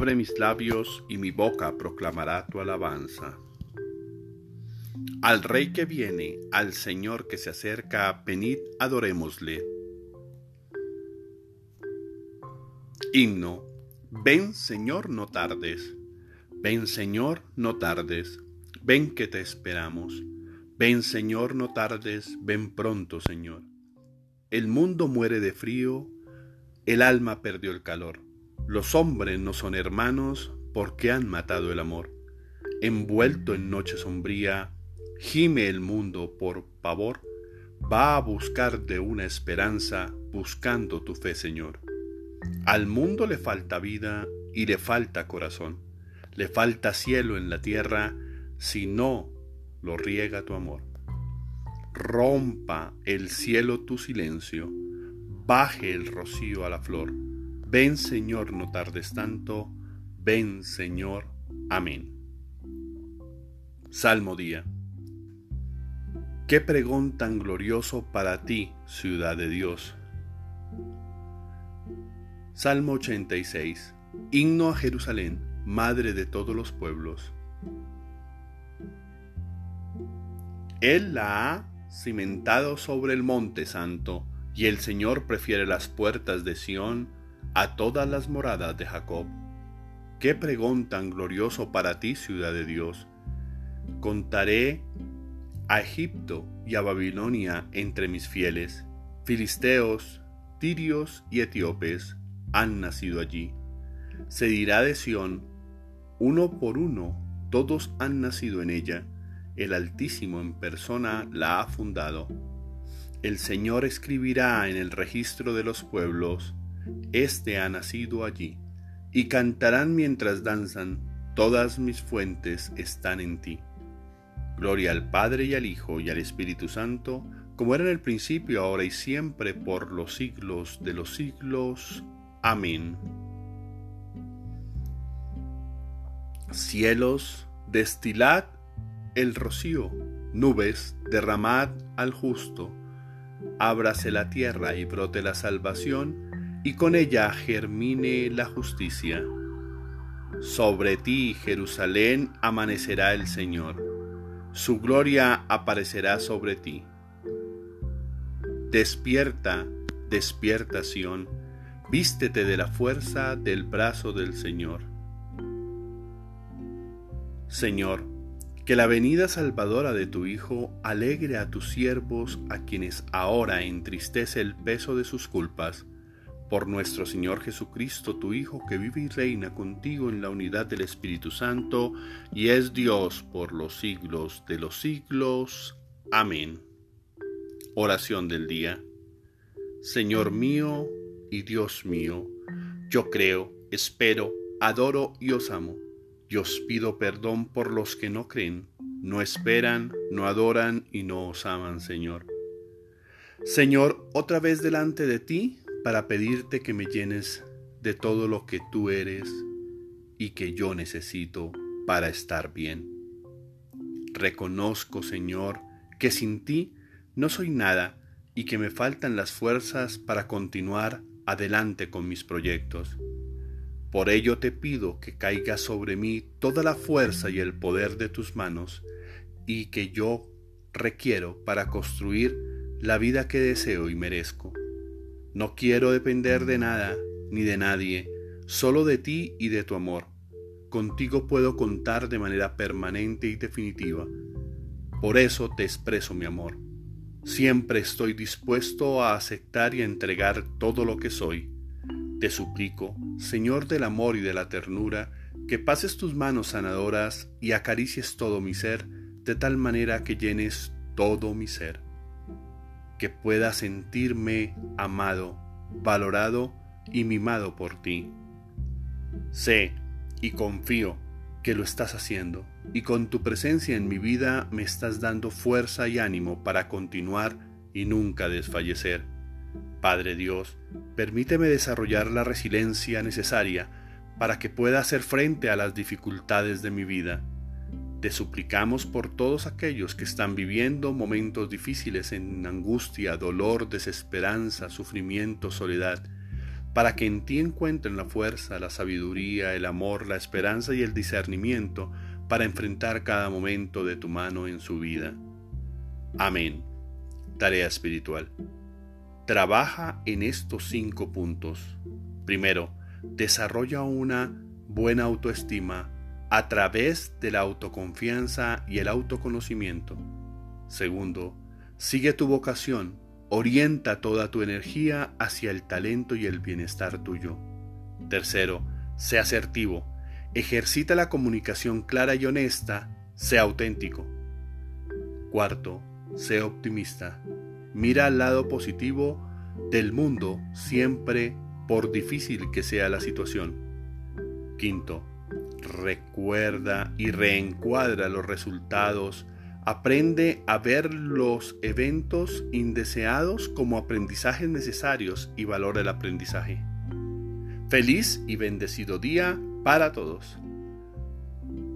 Abre mis labios y mi boca proclamará tu alabanza. Al Rey que viene, al Señor que se acerca, venid, adorémosle. Himno. Ven Señor, no tardes. Ven Señor, no tardes. Ven que te esperamos. Ven Señor, no tardes. Ven pronto, Señor. El mundo muere de frío, el alma perdió el calor. Los hombres no son hermanos porque han matado el amor. Envuelto en noche sombría, gime el mundo por pavor, va a buscar de una esperanza, buscando tu fe, Señor. Al mundo le falta vida y le falta corazón, le falta cielo en la tierra, si no lo riega tu amor. Rompa el cielo tu silencio, baje el rocío a la flor. Ven Señor, no tardes tanto, ven Señor, amén. Salmo día. Qué pregón tan glorioso para ti, ciudad de Dios. Salmo 86. Himno a Jerusalén, madre de todos los pueblos. Él la ha cimentado sobre el monte santo, y el Señor prefiere las puertas de Sión a todas las moradas de Jacob. Qué pregón tan glorioso para ti, ciudad de Dios. Contaré a Egipto y a Babilonia entre mis fieles. Filisteos, tirios y etíopes han nacido allí. Se dirá de Sión, uno por uno, todos han nacido en ella. El Altísimo en persona la ha fundado. El Señor escribirá en el registro de los pueblos, Este ha nacido allí, y cantarán mientras danzan, todas mis fuentes están en ti. Gloria al Padre y al Hijo y al Espíritu Santo, como era en el principio, ahora y siempre, por los siglos de los siglos. Amén. Cielos, destilad el rocío, nubes, derramad al justo. Ábrase la tierra y brote la salvación, y con ella germine la justicia. Sobre ti, Jerusalén, amanecerá el Señor su gloria aparecerá sobre ti. Despierta, despierta Sión, vístete de la fuerza del brazo del Señor. Señor, que la venida salvadora de tu Hijo alegre a tus siervos a quienes ahora entristece el peso de sus culpas por nuestro Señor Jesucristo, tu Hijo, que vive y reina contigo en la unidad del Espíritu Santo, y es Dios por los siglos de los siglos. Amén. Oración del día. Señor mío y Dios mío, yo creo, espero, adoro y os amo. Y os pido perdón por los que no creen, no esperan, no adoran y no os aman, Señor. Señor, otra vez delante de ti para pedirte que me llenes de todo lo que tú eres y que yo necesito para estar bien. Reconozco, Señor, que sin ti no soy nada y que me faltan las fuerzas para continuar adelante con mis proyectos. Por ello te pido que caiga sobre mí toda la fuerza y el poder de tus manos y que yo requiero para construir la vida que deseo y merezco. No quiero depender de nada ni de nadie, solo de ti y de tu amor. Contigo puedo contar de manera permanente y definitiva. Por eso te expreso mi amor. Siempre estoy dispuesto a aceptar y a entregar todo lo que soy. Te suplico, Señor del amor y de la ternura, que pases tus manos sanadoras y acaricies todo mi ser, de tal manera que llenes todo mi ser que pueda sentirme amado, valorado y mimado por ti. Sé y confío que lo estás haciendo y con tu presencia en mi vida me estás dando fuerza y ánimo para continuar y nunca desfallecer. Padre Dios, permíteme desarrollar la resiliencia necesaria para que pueda hacer frente a las dificultades de mi vida te suplicamos por todos aquellos que están viviendo momentos difíciles en angustia, dolor, desesperanza, sufrimiento, soledad. para que en ti encuentren la fuerza, la sabiduría, el amor, la esperanza y el discernimiento para enfrentar cada momento de tu mano en su vida. Amén. Tarea espiritual. Trabaja en estos cinco puntos. Primero, desarrolla una buena autoestima a través de la autoconfianza y el autoconocimiento. Segundo, sigue tu vocación, orienta toda tu energía hacia el talento y el bienestar tuyo. Tercero, sé asertivo, ejercita la comunicación clara y honesta, sé auténtico. Cuarto, sé optimista, mira al lado positivo del mundo siempre por difícil que sea la situación. Quinto, recuerda y reencuadra los resultados, aprende a ver los eventos indeseados como aprendizajes necesarios y valora el aprendizaje. Feliz y bendecido día para todos.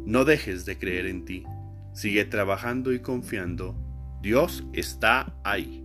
No dejes de creer en ti. Sigue trabajando y confiando. Dios está ahí.